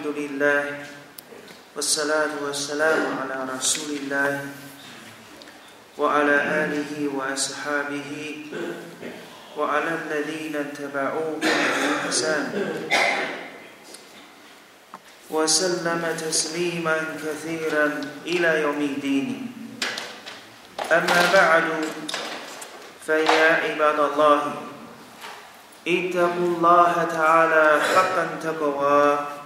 الحمد لله والصلاة والسلام على رسول الله وعلى آله وأصحابه وعلى الذين اتبعوه بإحسان. وسلم تسليما كثيرا إلى يوم الدين. أما بعد فيا عباد الله اتقوا الله تعالى حقا تقوى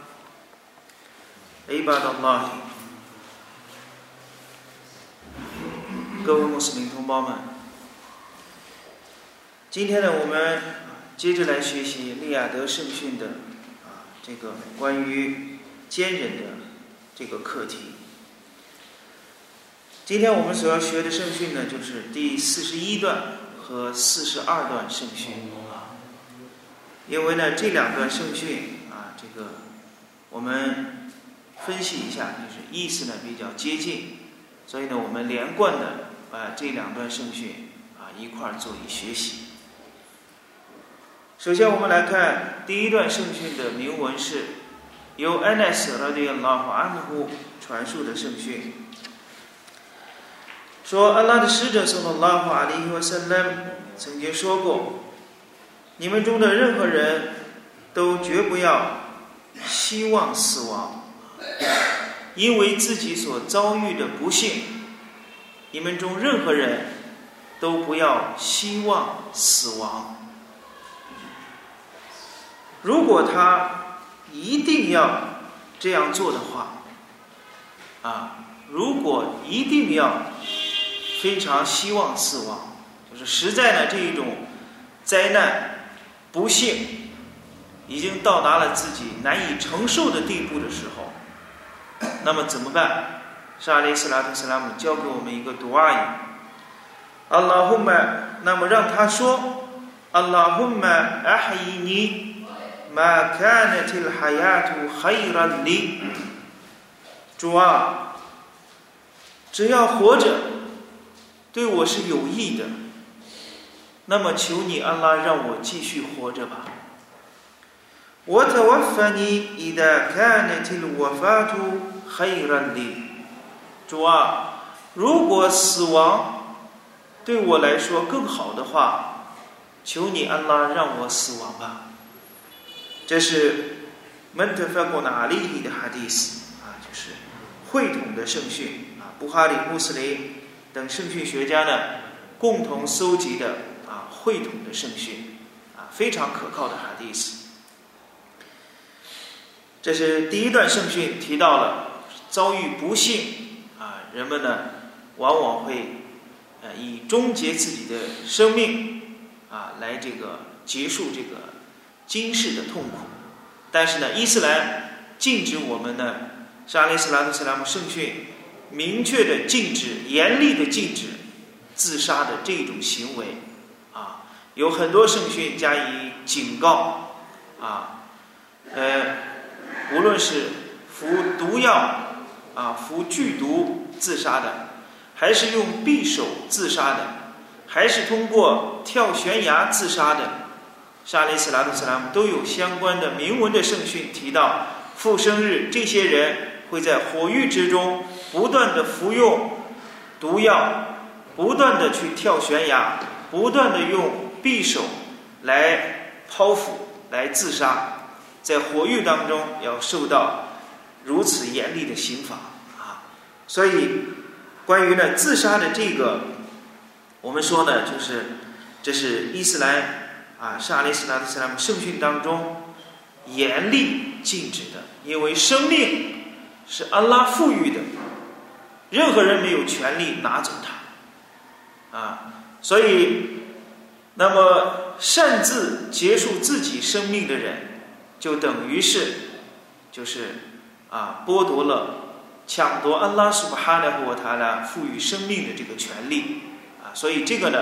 عباد الله 各位穆斯林同胞们，今天呢，我们接着来学习利亚德圣训的啊这个关于坚忍的这个课题。今天我们所要学的圣训呢，就是第四十一段和四十二段圣训啊。因为呢，这两段圣训啊，这个我们 分析一下，就是意思呢比较接近，所以呢，我们连贯的把这两段圣训啊一块儿做一学习。首先，我们来看第一段圣训的铭文是由安奈斯拉对拉法安呼传述的圣训，说安拉的使者送了拉法阿里和塞勒曾经说过。你们中的任何人都绝不要希望死亡，因为自己所遭遇的不幸。你们中任何人都不要希望死亡。如果他一定要这样做的话，啊，如果一定要非常希望死亡，就是实在的这一种灾难。不幸已经到达了自己难以承受的地步的时候，那么怎么办？沙利斯拉特斯拉姆教给我们一个读阿语：阿拉胡玛。那么让他说：阿拉胡玛阿哈伊尼玛卡纳特哈亚图哈伊拉里。主啊，只要活着对我是有益的。那么求你安拉让我继续活着吧。我特瓦法尼伊达卡内提鲁瓦法图黑人里，主啊，如果死亡对我来说更好的话，求你安拉让我死亡吧。这是门特法国纳利伊的哈迪斯啊，就是会统的圣训啊，布哈里、穆斯林等圣训学家呢共同搜集的啊。会统的圣训，啊，非常可靠的哈迪斯。这是第一段圣训提到了遭遇不幸啊，人们呢往往会呃以终结自己的生命啊来这个结束这个今世的痛苦。但是呢，伊斯兰禁止我们呢，沙利斯拉特斯拉姆圣训明确的禁止、严厉的禁止自杀的这种行为啊。有很多圣训加以警告，啊，呃，无论是服毒药啊，服剧毒自杀的，还是用匕首自杀的，还是通过跳悬崖自杀的，沙利斯拉特斯拉姆都有相关的铭文的圣训提到，复生日这些人会在火狱之中不断的服用毒药，不断的去跳悬崖，不断的用。匕首来剖腹来自杀，在火狱当中要受到如此严厉的刑罚啊！所以，关于呢自杀的这个，我们说呢，就是这是伊斯兰啊，沙利斯拉的斯拉姆圣训当中严厉禁止的，因为生命是安拉赋予的，任何人没有权利拿走它啊！所以。那么擅自结束自己生命的人，就等于是，就是啊剥夺了、抢夺安拉苏巴哈纳和他呢赋予生命的这个权利啊，所以这个呢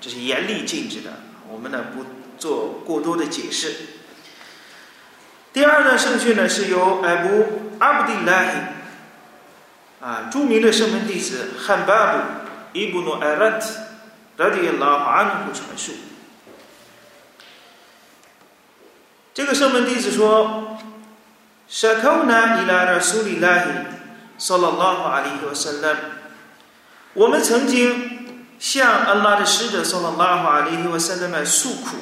这是严厉禁止的，我们呢不做过多的解释。第二呢圣训呢是由艾布阿布迪拉啊著名的圣门弟子汉巴布伊布努艾拉特。拉迪拉哈安努传述，这个圣门弟子说：“ شكونا إلى رسول الله صلى الله عليه وسلم 我们曾经向安拉的使者 صلى الله عليه وسلم 诉苦。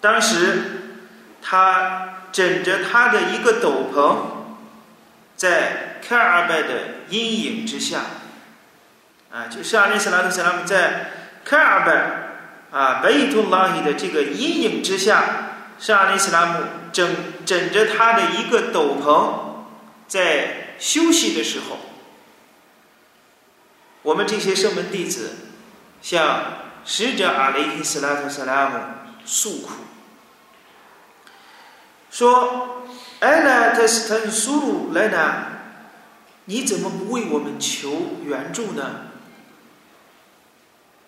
当时他枕着他的一个斗篷，在卡尔拜的阴影之下，啊，就是阿里斯拉特斯拉姆在卡尔拜啊贝图拉伊的这个阴影之下， 是阿里斯拉姆枕枕着他的一个斗篷，在休息的时候，我们这些圣门弟子向使者阿里斯拉特斯拉姆诉苦。说：“艾拉特斯坦苏鲁莱纳，你怎么不为我们求援助呢？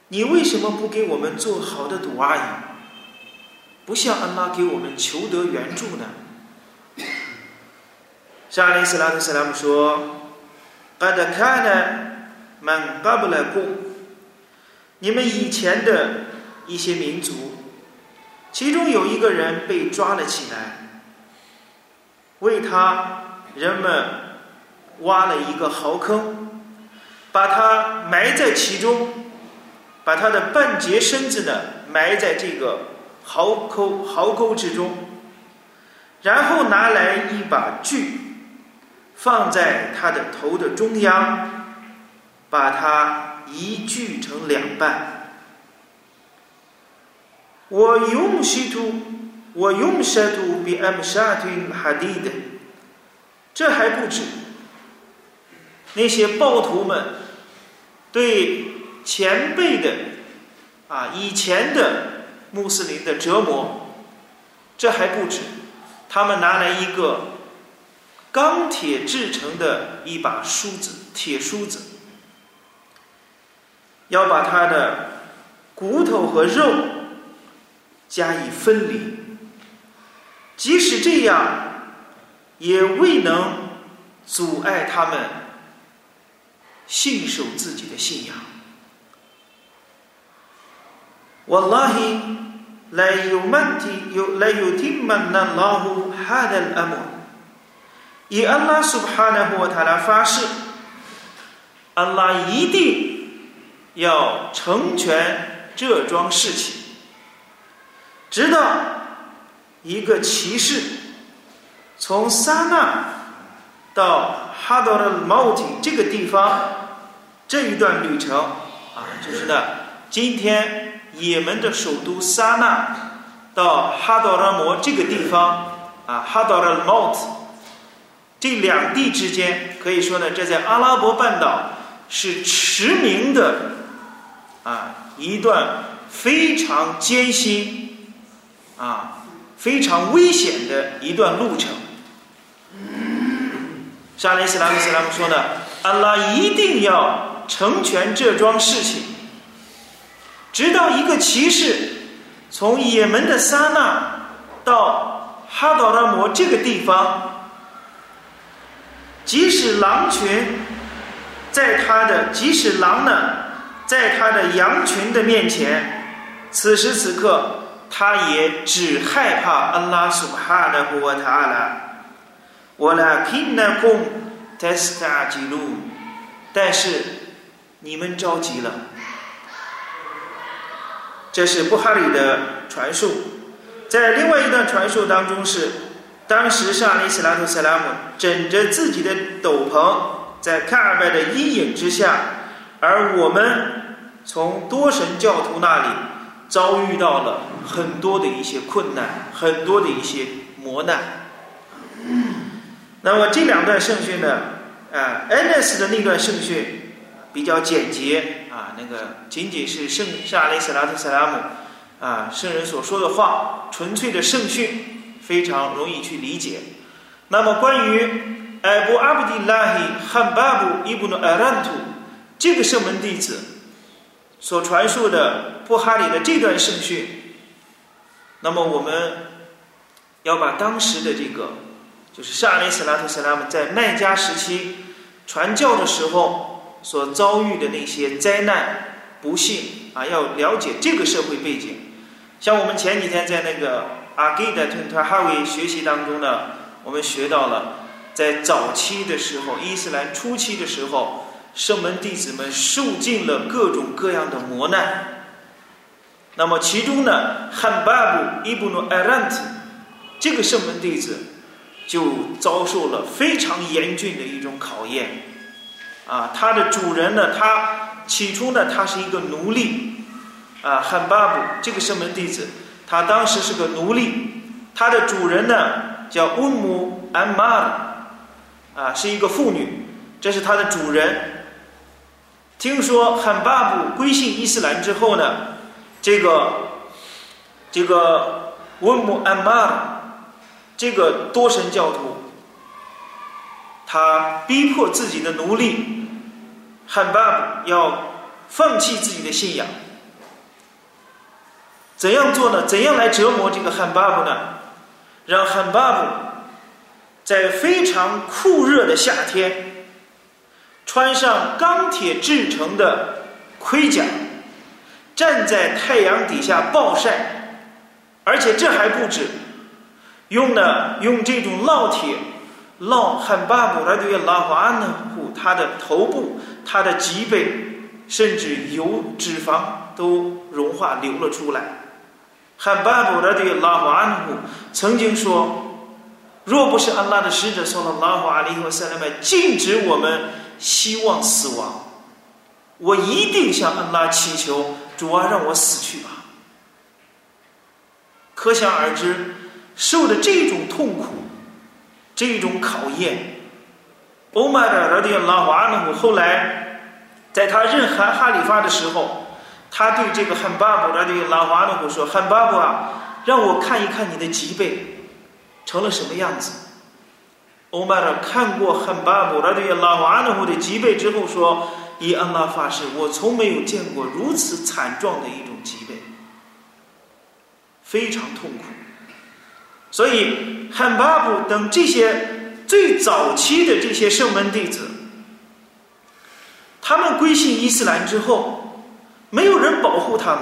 你为什么不给我们做好的赌阿姨？不向安拉给我们求得援助呢？”沙利斯拉特斯拉姆说：“阿德卡呢，曼巴布莱布，你们以前的一些民族，其中有一个人被抓了起来。”为他，人们挖了一个壕坑，把他埋在其中，把他的半截身子呢埋在这个壕沟壕沟之中，然后拿来一把锯，放在他的头的中央，把它一锯成两半。我用西图。我用沙土比 M 沙土哈地的，这还不止。那些暴徒们对前辈的啊以前的穆斯林的折磨这还不止。他们拿来一个钢铁制成的一把梳子铁梳子要把他的骨头和肉加以分离。即使这样也未能阻碍他们信守自己的信仰。我拉黑以安拉苏哈纳和塔拉发誓，安拉一定要成全这桩事情，直到。一个骑士从撒那到哈德尔毛提这个地方这一段旅程啊，就是呢，今天也门的首都撒那到哈德拉摩这个地方啊，哈德尔毛提这两地之间，可以说呢，这在阿拉伯半岛是驰名的啊一段非常艰辛啊。非常危险的一段路程。沙利斯拉姆斯拉姆说呢，安拉一定要成全这桩事情，直到一个骑士从也门的撒那到哈达拉摩这个地方，即使狼群在他的，即使狼呢，在他的羊群的面前，此时此刻。他也只害怕安拉苏哈的呼瓦塔拉，我来听那空特斯塔记录，但是你们着急了。这是布哈里的传述，在另外一段传述当中是，当时上利斯拉图斯拉姆枕着自己的斗篷，在卡尔拜的阴影之下，而我们从多神教徒那里。遭遇到了很多的一些困难，很多的一些磨难。那么这两段圣训呢？啊，N.S. 的那段圣训比较简洁啊，那个仅仅是圣夏雷斯拉特·塞拉姆啊圣人所说的话，纯粹的圣训，非常容易去理解。那么关于艾布阿布迪拉希汉巴布伊布努艾兰图这个圣门弟子所传述的。布哈里的这段圣训，那么我们要把当时的这个，就是沙利斯拉特·斯拉姆在麦加时期传教的时候所遭遇的那些灾难、不幸啊，要了解这个社会背景。像我们前几天在那个阿给的特特哈维学习当中呢，我们学到了，在早期的时候，伊斯兰初期的时候，圣门弟子们受尽了各种各样的磨难。那么其中呢，汉巴布伊布努艾兰特这个圣门弟子就遭受了非常严峻的一种考验。啊，他的主人呢，他起初呢，他是一个奴隶。啊，汉巴布这个圣门弟子，他当时是个奴隶，他的主人呢。叫乌姆安玛，啊，是一个妇女，这是他的主人。听说汉巴布归信伊斯兰之后呢，这个这个乌姆安玛这个多神教徒，他逼迫自己的奴隶汉巴布要放弃自己的信仰。怎样做呢？怎样来折磨这个汉巴布呢？让汉巴布在非常酷热的夏天，穿上钢铁制成的盔甲，站在太阳底下暴晒，而且这还不止，用呢用这种烙铁烙汉巴布来对拉华安呢护他的头部、他的脊背，甚至油脂肪都融化流了出来。汉巴布拉对拉华安呼曾经说：“若不是安拉的使者说了拉华里和塞勒麦禁止我们希望死亡，我一定向安拉祈求主啊，让我死去吧。”可想而知，受的这种痛苦，这种考验。欧麦的拉迪拉瓦努后来在他任哈哈里发的时候。他对这个汉巴布拉的拉瓦努说：“汉巴布啊，让我看一看你的脊背成了什么样子。”欧麦尔看过汉巴布拉的拉瓦努的脊背之后说：“以安拉发誓，我从没有见过如此惨状的一种脊背，非常痛苦。”所以汉巴布等这些最早期的这些圣门弟子，他们归信伊斯兰之后。没有人保护他们，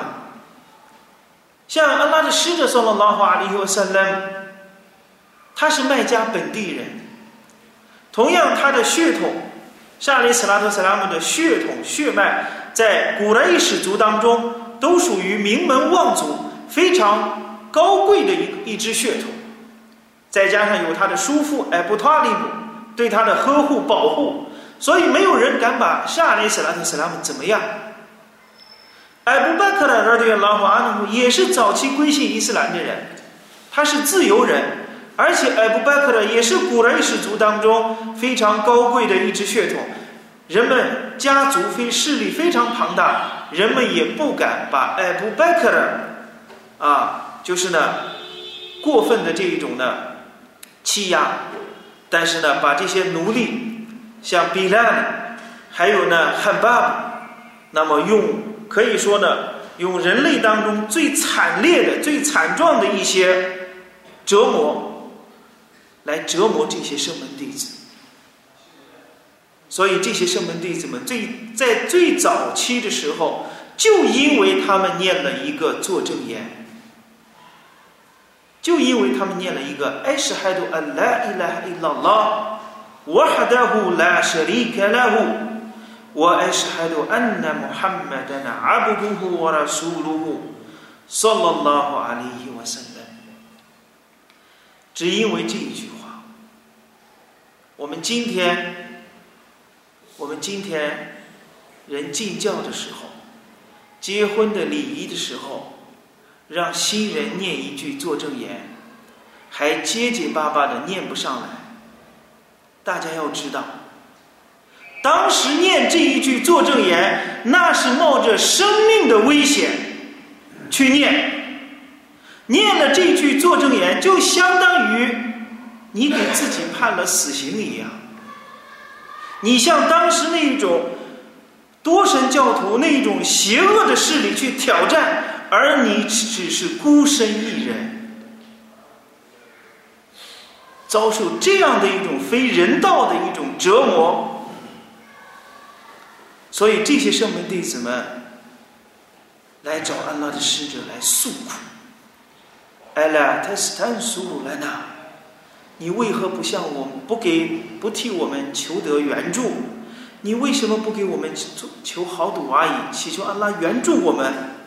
像安拉的使者说了拉华里和萨拉，他是麦加本地人，同样他的血统，沙里斯拉特萨拉姆的血统血脉，在古莱伊氏族当中都属于名门望族，非常高贵的一一支血统，再加上有他的叔父艾布塔利姆对他的呵护保护，所以没有人敢把沙里斯拉特斯拉姆怎么样。艾布拜克的儿子拉姆阿努也是早期归信伊斯兰的人，他是自由人，而且艾布拜克的也是古人氏族当中非常高贵的一支血统，人们家族非势力非常庞大，人们也不敢把艾布拜克的啊，就是呢过分的这一种呢欺压，但是呢把这些奴隶像比拉，还有呢汉巴，那么用。可以说呢，用人类当中最惨烈的、最惨状的一些折磨，来折磨这些圣门弟子。所以这些圣门弟子们最在最早期的时候，就因为他们念了一个作证言，就因为他们念了一个“艾施哈杜安拉伊拉伊拉拉”，我哈德胡拉舍里卡拉胡，我艾施哈杜安那穆罕默德纳阿布杜胡和拉苏鲁穆，صلى الله عليه。只因为这一句话，我们今天，我们今天人进教的时候，结婚的礼仪的时候。让新人念一句作证言，还结结巴巴的念不上来。大家要知道。当时念这一句作证言，那是冒着生命的危险去念，念了这句作证言，就相当于你给自己判了死刑一样。你向当时那一种多神教徒那一种邪恶的势力去挑战，而你只是孤身一人，遭受这样的一种非人道的一种折磨。所以这些圣门弟子们来找安拉的使者来诉苦。艾拉特斯坦苏来纳，你为何不向我们不给不替我们求得援助？你为什么不给我们求求好赌而已？祈求安拉援助我们？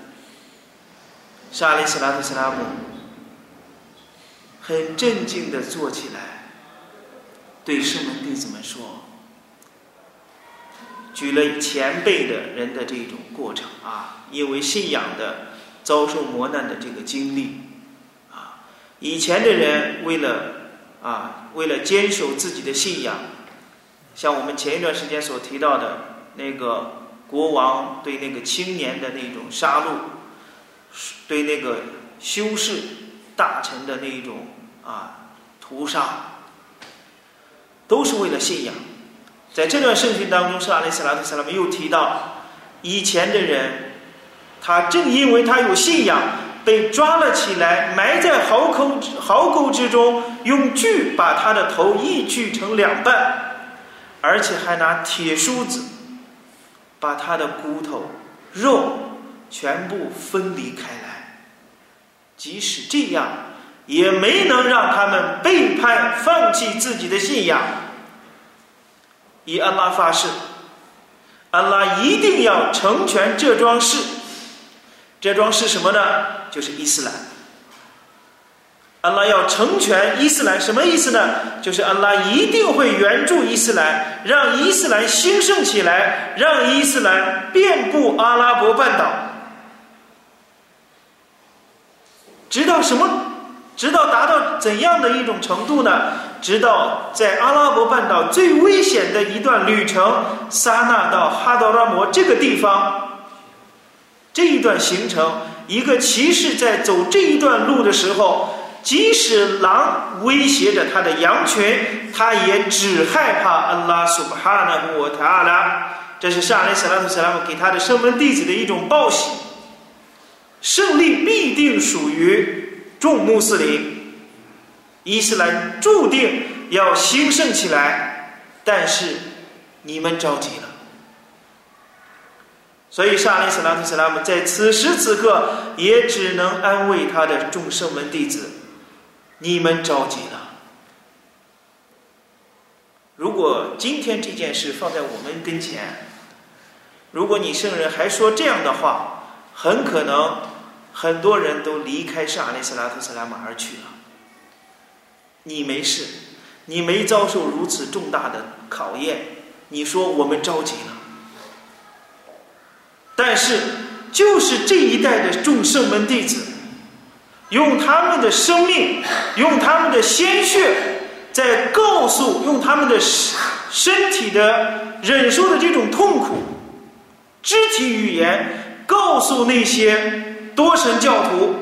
沙利斯拉特斯拉姆很镇静的坐起来，对圣门弟子们说：“举了前辈的人的这种过程啊，因为信仰的遭受磨难的这个经历啊，以前的人为了。”啊，为了坚守自己的信仰，像我们前一段时间所提到的那个国王对那个青年的那种杀戮，对那个修士大臣的那一种啊屠杀，都是为了信仰。在这段圣训当中，是阿里斯拉特斯拉姆又提到，以前的人，他正因为他有信仰。被抓了起来，埋在壕沟壕沟之中，用锯把他的头一锯成两半，而且还拿铁梳子把他的骨头、肉全部分离开来。即使这样，也没能让他们背叛、放弃自己的信仰。以安拉发誓，安拉一定要成全这桩事。这桩是什么呢？就是伊斯兰。安拉要成全伊斯兰，什么意思呢？就是安拉一定会援助伊斯兰，让伊斯兰兴盛起来，让伊斯兰遍布阿拉伯半岛。直到什么？直到达到怎样的一种程度呢？直到在阿拉伯半岛最危险的一段旅程——撒那到哈德拉摩这个地方。这一段行程，一个骑士在走这一段路的时候，即使狼威胁着他的羊群，他也只害怕安拉苏巴哈纳布塔阿拉。这是沙利斯拉图斯拉姆给他的圣门弟子的一种报喜。胜利必定属于众穆斯林，伊斯兰注定要兴盛起来，但是你们着急了。所以，沙利斯拉特斯拉姆在此时此刻也只能安慰他的众圣门弟子：“你们着急了。如果今天这件事放在我们跟前，如果你圣人还说这样的话，很可能很多人都离开沙利斯拉特斯拉马而去了。你没事，你没遭受如此重大的考验，你说我们着急了。”但是，就是这一代的众圣门弟子，用他们的生命，用他们的鲜血，在告诉，用他们的身体的忍受的这种痛苦，肢体语言，告诉那些多神教徒，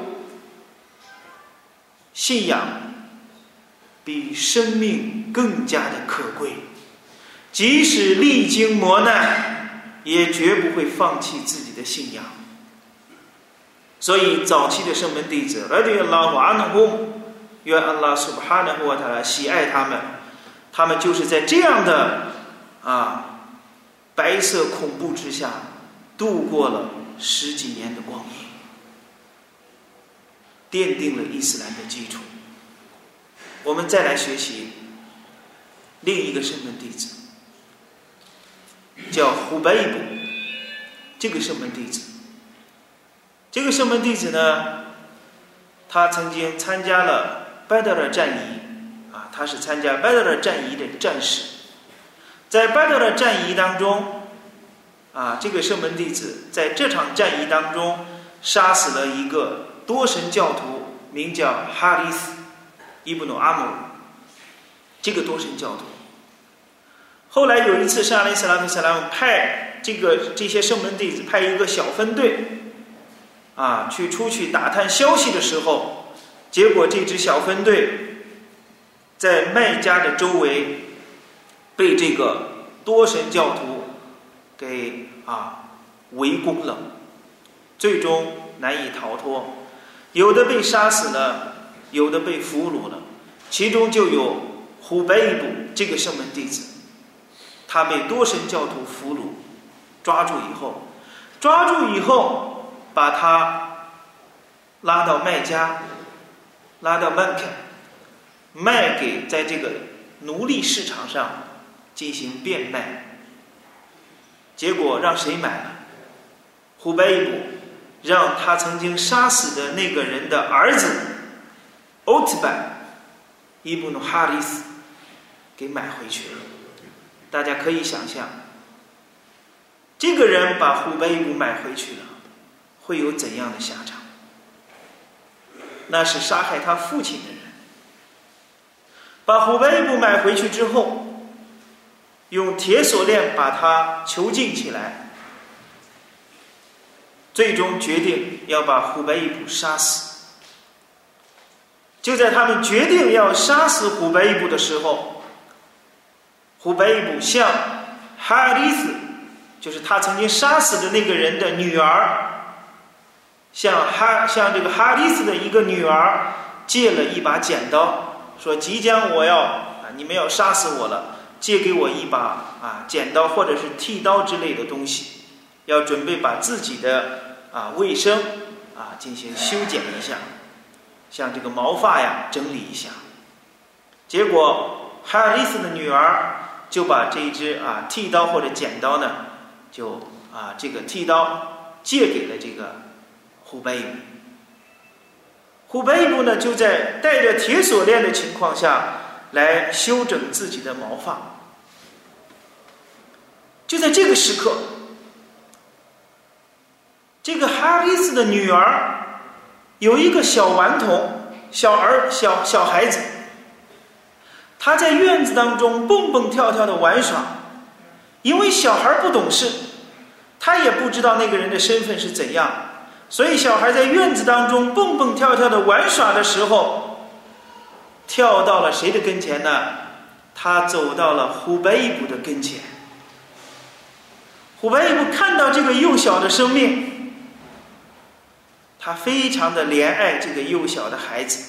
信仰比生命更加的可贵，即使历经磨难。也绝不会放弃自己的信仰。所以，早期的圣门弟子，而对拉瓦努公，愿安拉苏巴哈纳沃塔拉喜爱他们，他们就是在这样的啊白色恐怖之下度过了十几年的光阴，奠定了伊斯兰的基础。我们再来学习另一个圣门弟子。叫胡贝布，这个圣门弟子。这个圣门弟子呢，他曾经参加了拜德尔战役，啊，他是参加拜德尔战役的战士。在拜德尔战役当中，啊，这个圣门弟子在这场战役当中杀死了一个多神教徒，名叫哈里斯·伊布努阿姆。这个多神教徒。后来有一次，圣阿里斯拉特斯拉姆派这个这些圣门弟子派一个小分队，啊，去出去打探消息的时候，结果这支小分队在麦加的周围被这个多神教徒给啊围攻了，最终难以逃脱，有的被杀死了，有的被俘虏了，其中就有虎贝布这个圣门弟子。他被多神教徒俘虏，抓住以后，抓住以后，把他拉到麦加，拉到曼肯，卖给在这个奴隶市场上进行变卖，结果让谁买了？虎贝布让他曾经杀死的那个人的儿子奥特曼伊布努哈里斯给买回去了。大家可以想象，这个人把虎贝布买回去了，会有怎样的下场？那是杀害他父亲的人。把虎贝布买回去之后，用铁锁链把他囚禁起来，最终决定要把虎贝布杀死。就在他们决定要杀死虎贝布的时候，虎贝布向哈里斯，就是他曾经杀死的那个人的女儿，向哈向这个哈里斯的一个女儿借了一把剪刀。说即将我要啊，你们要杀死我了，借给我一把啊剪刀或者是剃刀之类的东西，要准备把自己的啊卫生啊进行修剪一下，像这个毛发呀整理一下。结果哈里斯的女儿就把这一只啊剃刀或者剪刀呢，就啊这个剃刀借给了这个虎贝。虎贝布呢，就在带着铁锁链的情况下来修整自己的毛发。就在这个时刻，这个哈里斯的女儿有一个小顽童、小儿、小小孩子，他在院子当中蹦蹦跳跳的玩耍。因为小孩不懂事，他也不知道那个人的身份是怎样。所以，小孩在院子当中蹦蹦跳跳的玩耍的时候，跳到了谁的跟前呢？他走到了虎贝布的跟前。虎贝布看到这个幼小的生命，他非常的怜爱这个幼小的孩子，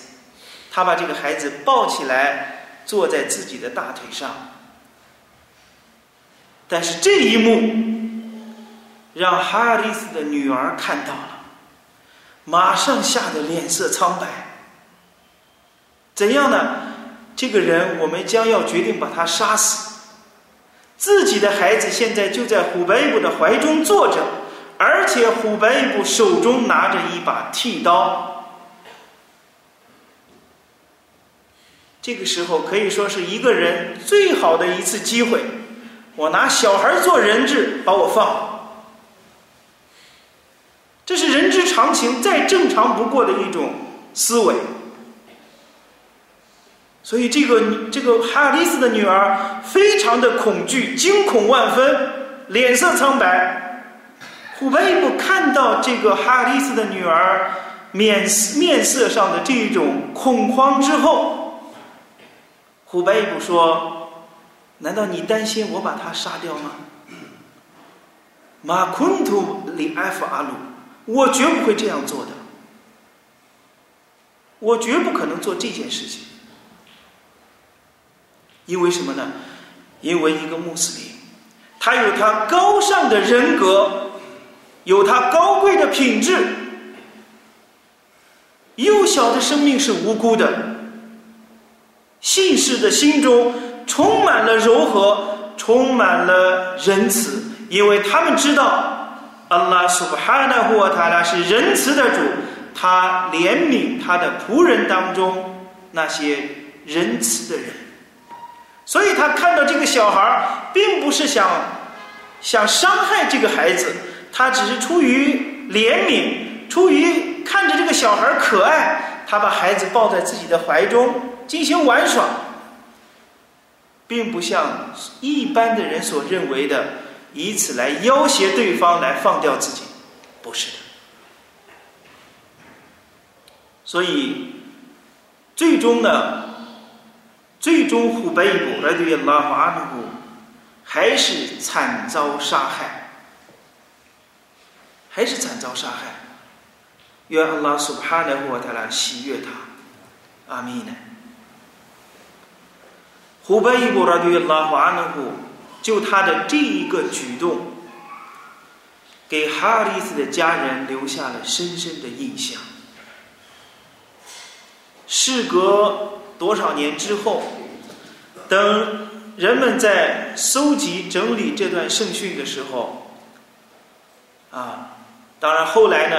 他把这个孩子抱起来，坐在自己的大腿上。但是这一幕让哈里斯的女儿看到了。马上吓得脸色苍白。怎样呢？这个人，我们将要决定把他杀死。自己的孩子现在就在虎白布的怀中坐着，而且虎白布手中拿着一把剃刀。这个时候可以说是一个人最好的一次机会。我拿小孩做人质，把我放。这是人之常情，再正常不过的一种思维。所以，这个这个哈里斯的女儿非常的恐惧，惊恐万分，脸色苍白。虎贝布看到这个哈里斯的女儿面面色上的这种恐慌之后，虎贝布说：“难道你担心我把她杀掉吗？”马昆图里埃夫阿鲁。我绝不会这样做的，我绝不可能做这件事情，因为什么呢？因为一个穆斯林，他有他高尚的人格，有他高贵的品质，幼小的生命是无辜的，信士的心中充满了柔和，充满了仁慈，因为他们知道。阿拉苏布哈纳胡塔拉是仁慈的主，他怜悯他的仆人当中那些仁慈的人，所以他看到这个小孩并不是想想伤害这个孩子，他只是出于怜悯，出于看着这个小孩可爱，他把孩子抱在自己的怀中进行玩耍，并不像一般的人所认为的。以此来要挟对方来放掉自己，不是的。所以，最终呢，最终虎贝布来对拉法阿努还是惨遭杀害，还是惨遭杀害。愿阿拉苏巴纳胡他来喜悦他，阿弥呢。虎贝布来对拉法阿努就他的这一个举动，给哈里斯的家人留下了深深的印象。事隔多少年之后，等人们在搜集整理这段圣训的时候，啊，当然后来呢，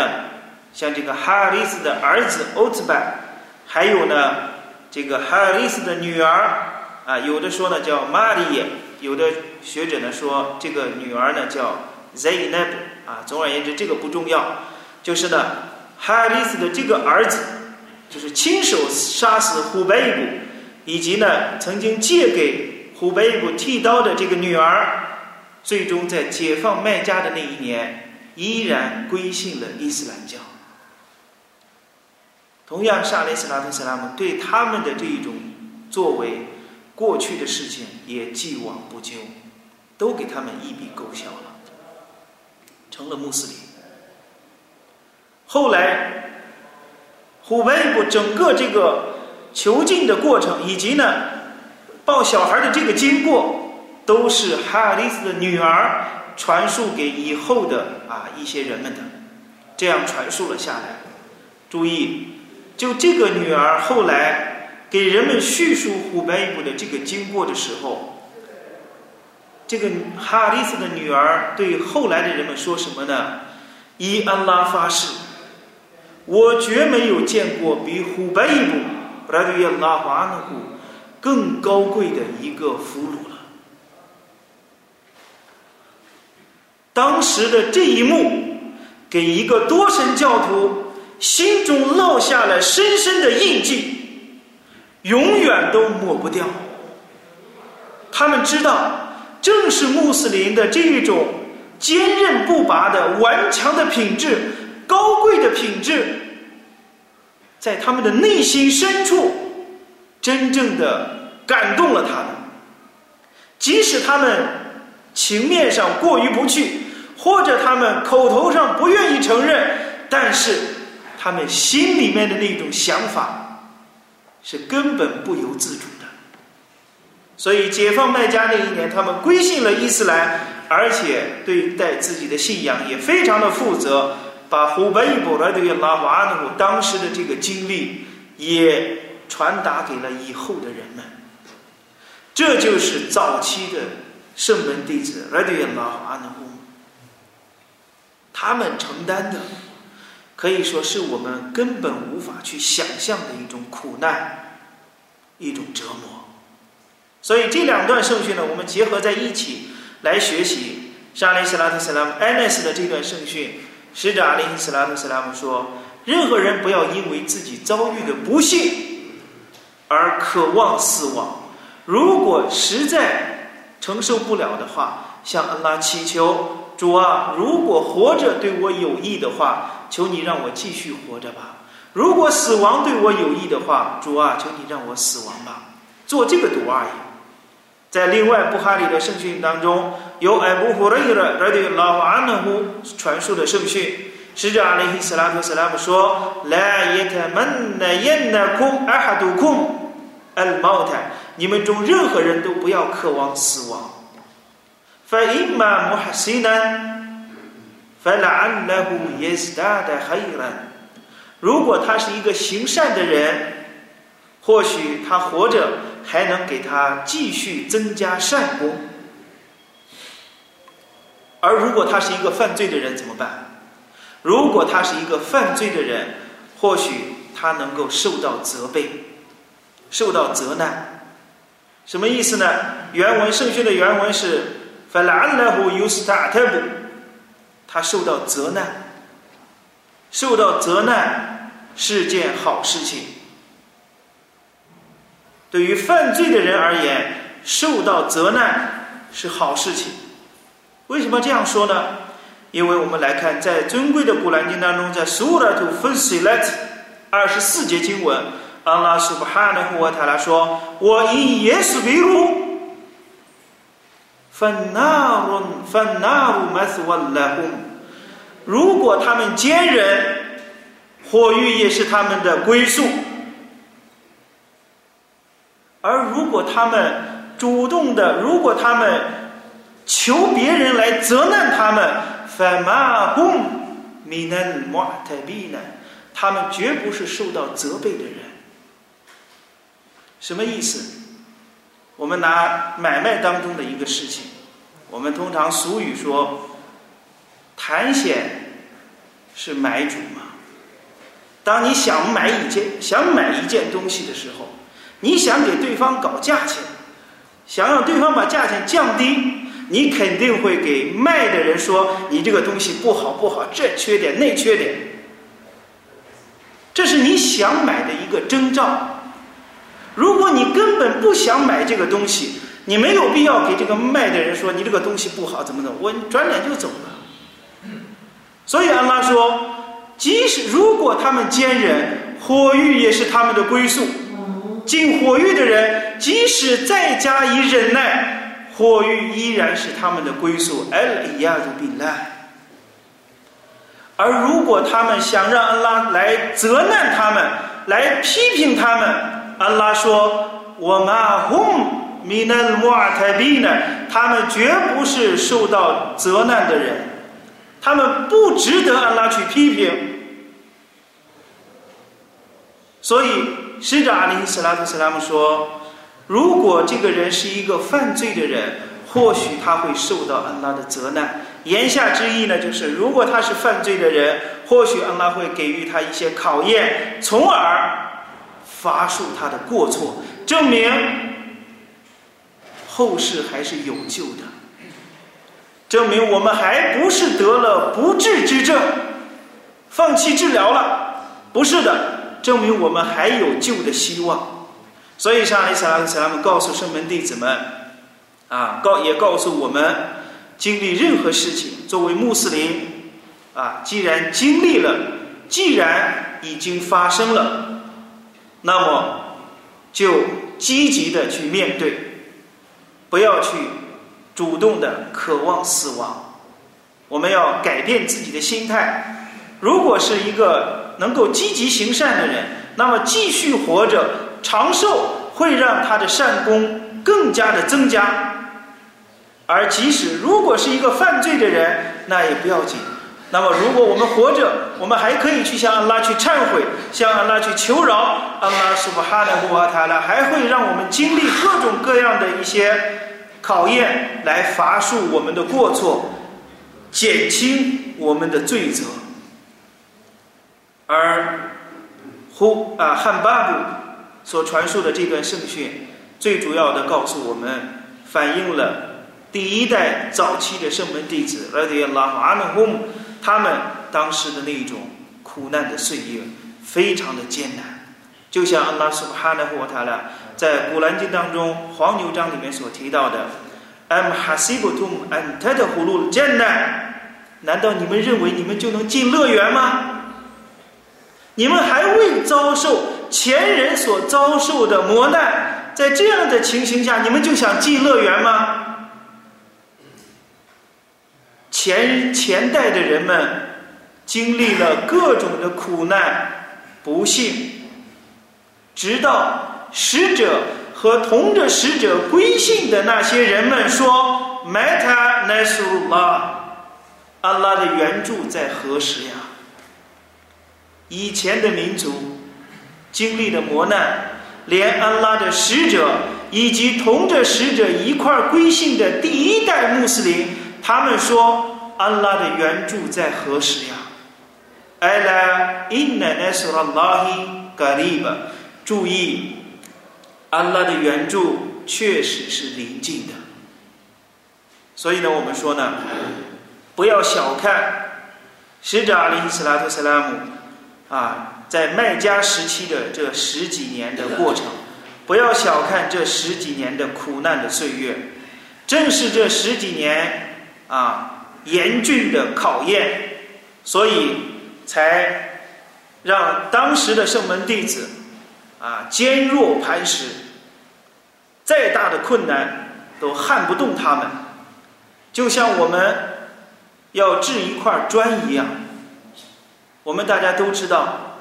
像这个哈尔利斯的儿子欧兹拜，还有呢，这个哈尔利斯的女儿，啊，有的说呢叫玛丽，有的学者呢说这个女儿呢叫 Zainab，啊，总而言之这个不重要，就是呢，哈尔利斯的这个儿子。就是亲手杀死虎贝布，以及呢曾经借给虎贝布剃刀的这个女儿，最终在解放麦加的那一年，依然归信了伊斯兰教。同样，沙利斯拉特·斯拉姆对他们的这一种作为，过去的事情也既往不咎，都给他们一笔勾销了，成了穆斯林。后来。虎贝布整个这个囚禁的过程，以及呢抱小孩的这个经过，都是哈尔利斯的女儿传述给以后的啊一些人们的，这样传述了下来。注意，就这个女儿后来给人们叙述虎贝布的这个经过的时候，这个哈里斯的女儿对后来的人们说什么呢？以安拉发誓。我绝没有见过比虎贝布布拉迪亚拉华纳古更高贵的一个俘虏了。当时的这一幕，给一个多神教徒心中烙下了深深的印记，永远都抹不掉。他们知道，正是穆斯林的这一种坚韧不拔的顽强的品质。高贵的品质，在他们的内心深处，真正的感动了他们。即使他们情面上过于不去，或者他们口头上不愿意承认，但是他们心里面的那种想法，是根本不由自主的。所以，解放麦加那一年，他们归信了伊斯兰，而且对待自己的信仰也非常的负责。把胡贝布来对拉瓦阿努当时的这个经历也传达给了以后的人们，这就是早期的圣门弟子来对拉瓦阿努，他们承担的可以说是我们根本无法去想象的一种苦难，一种折磨。所以这两段圣训呢，我们结合在一起来学习沙利斯拉特·斯拉姆安奈斯的这段圣训。使者阿里斯拉姆斯拉姆说：“任何人不要因为自己遭遇的不幸而渴望死亡。如果实在承受不了的话，向安拉祈求：主啊，如果活着对我有益的话，求你让我继续活着吧；如果死亡对我有益的话，主啊，求你让我死亡吧。做这个赌而已。在另外布哈里的圣训当中。”由艾布胡雷尔来对老安努姆传述的圣训，使者阿里希斯拉特斯拉姆说：“来耶特门那耶那空阿哈杜空尔毛坦，你们中任何人都不要渴望死亡。法伊玛穆哈西南，法拉安拉胡耶斯达的黑人，如果他是一个行善的人，或许他活着还能给他继续增加善功。”而如果他是一个犯罪的人怎么办？如果他是一个犯罪的人，或许他能够受到责备，受到责难。什么意思呢？原文圣训的原文是 “fala'allahu yusta'tabu”，他受到责难，受到责难是件好事情。对于犯罪的人而言，受到责难是好事情。为什么这样说呢？因为我们来看，在尊贵的古兰经当中，在苏拉图分析来二十四节经文，阿拉苏布哈纳胡瓦塔拉说：“我以耶稣为荣，芬纳鲁麦斯瓦拉洪。如果他们坚忍，火狱也是他们的归宿；而如果他们主动的，如果他们……求别人来责难他们，反马洪米南莫泰比呢？他们绝不是受到责备的人。什么意思？我们拿买卖当中的一个事情，我们通常俗语说，谈险是买主嘛。当你想买一件想买一件东西的时候，你想给对方搞价钱，想让对方把价钱降低，你肯定会给卖的人说你这个东西不好不好，这缺点那缺点。这是你想买的一个征兆。如果你根本不想买这个东西，你没有必要给这个卖的人说你这个东西不好怎么怎么，我转脸就走了。所以安拉说，即使如果他们坚忍，火狱也是他们的归宿。进火狱的人，即使再加以忍耐，火狱依然是他们的归宿。哎呀，都病了。而如果他们想让安拉来责难他们，来批评他们。安拉说：“我马洪米嫩莫尔泰比呢？他们绝不是受到责难的人，他们不值得安拉去批评。所以，使者阿里·斯拉特·斯拉姆说：如果这个人是一个犯罪的人，或许他会受到安拉的责难。言下之意呢，就是如果他是犯罪的人，或许安拉会给予他一些考验，从而。”发述他的过错，证明后世还是有救的，证明我们还不是得了不治之症，放弃治疗了，不是的，证明我们还有救的希望。所以上一次拉斯拉们告诉圣门弟子们，啊，告也告诉我们，经历任何事情，作为穆斯林，啊，既然经历了，既然已经发生了。那么，就积极的去面对，不要去主动的渴望死亡。我们要改变自己的心态。如果是一个能够积极行善的人，那么继续活着长寿，会让他的善功更加的增加。而即使如果是一个犯罪的人，那也不要紧。那么，如果我们活着，我们还可以去向安拉去忏悔，向安拉去求饶。安拉是不哈的呼阿塔拉，还会让我们经历各种各样的一些考验，来罚恕我们的过错，减轻我们的罪责。而呼啊汉巴布所传述的这段圣训，最主要的告诉我们，反映了第一代早期的圣门弟子，拉迪亚拉阿努呼姆。他们当时的那一种苦难的岁月，非常的艰难，就像安拉苏哈纳胡塔拉在古兰经当中黄牛章里面所提到的，“am hasibutum an tadkhulul jannah”，难道你们认为你们就能进乐园吗？你们还未遭受前人所遭受的磨难，在这样的情形下，你们就想进乐园吗？前前代的人们经历了各种的苦难、不幸，直到使者和同着使者归信的那些人们说：“Meta Nasrullah，安拉的援助在何时呀？”以前的民族经历的磨难，连安拉的使者以及同着使者一块归信的第一代穆斯林。他们说：“安拉的援助在何时呀？”艾拉因奈奈苏拉拉希嘎利巴，注意，安拉的援助确实是临近的。所以呢，我们说呢，不要小看使者阿里斯拉特斯拉姆啊，在麦加时期的这十几年的过程，不要小看这十几年的苦难的岁月，正是这十几年。啊，严峻的考验，所以才让当时的圣门弟子啊坚若磐石，再大的困难都撼不动他们，就像我们要制一块砖一样。我们大家都知道，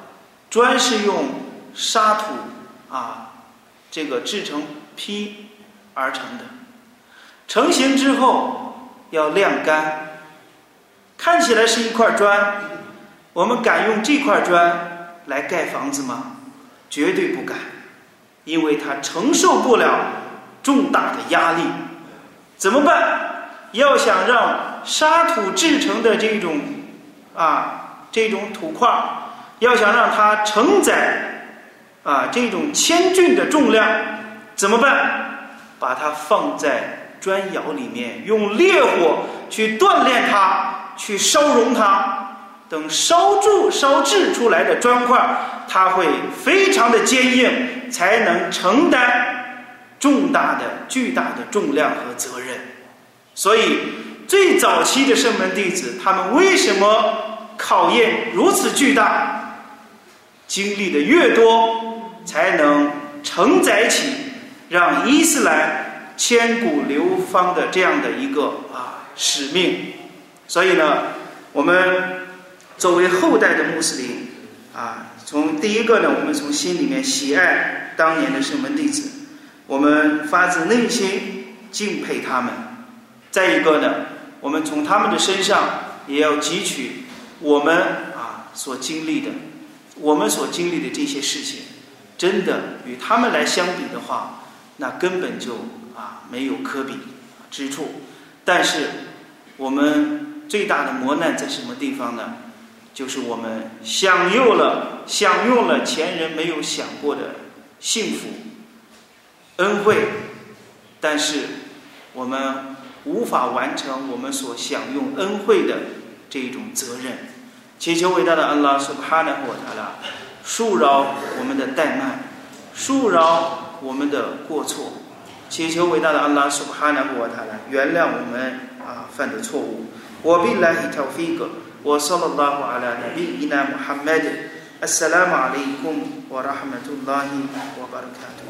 砖是用沙土啊这个制成坯而成的，成型之后。要晾干，看起来是一块砖，我们敢用这块砖来盖房子吗？绝对不敢。因为它承受不了重大的压力，怎么办？要想让沙土制成的这种啊这种土块，要想让它承载啊这种千钧的重量，怎么办？把它放在砖窑里面，用烈火去锻炼它，去烧熔它。等烧铸烧制出来的砖块，它会非常的坚硬，才能承担重大的、巨大的重量和责任。所以，最早期的圣门弟子，他们为什么考验如此巨大？经历的越多，才能承载起让伊斯兰千古流芳的这样的一个啊使命。所以呢，我们。作为后代的穆斯林，啊，从第一个呢，我们从心里面喜爱当年的圣门弟子，我们发自内心敬佩他们。再一个呢，我们从他们的身上也要汲取我们啊所经历的，我们所经历的这些事情，真的与他们来相比的话，那根本就啊没有可比之处。但是我们最大的磨难在什么地方呢？就是我们享用了享用了前人没有享过的幸福恩惠，但是我们无法完成我们所享用恩惠的这一种责任。祈求伟大的安拉苏哈纳霍塔拉恕饶我们的怠慢，恕饶我们的过错。祈求伟大的安拉苏哈纳霍塔拉原谅我们啊犯的错误。وبالله توفيق. وصلى الله على نبينا محمد. السلام عليكم ورحمة الله وبركاته.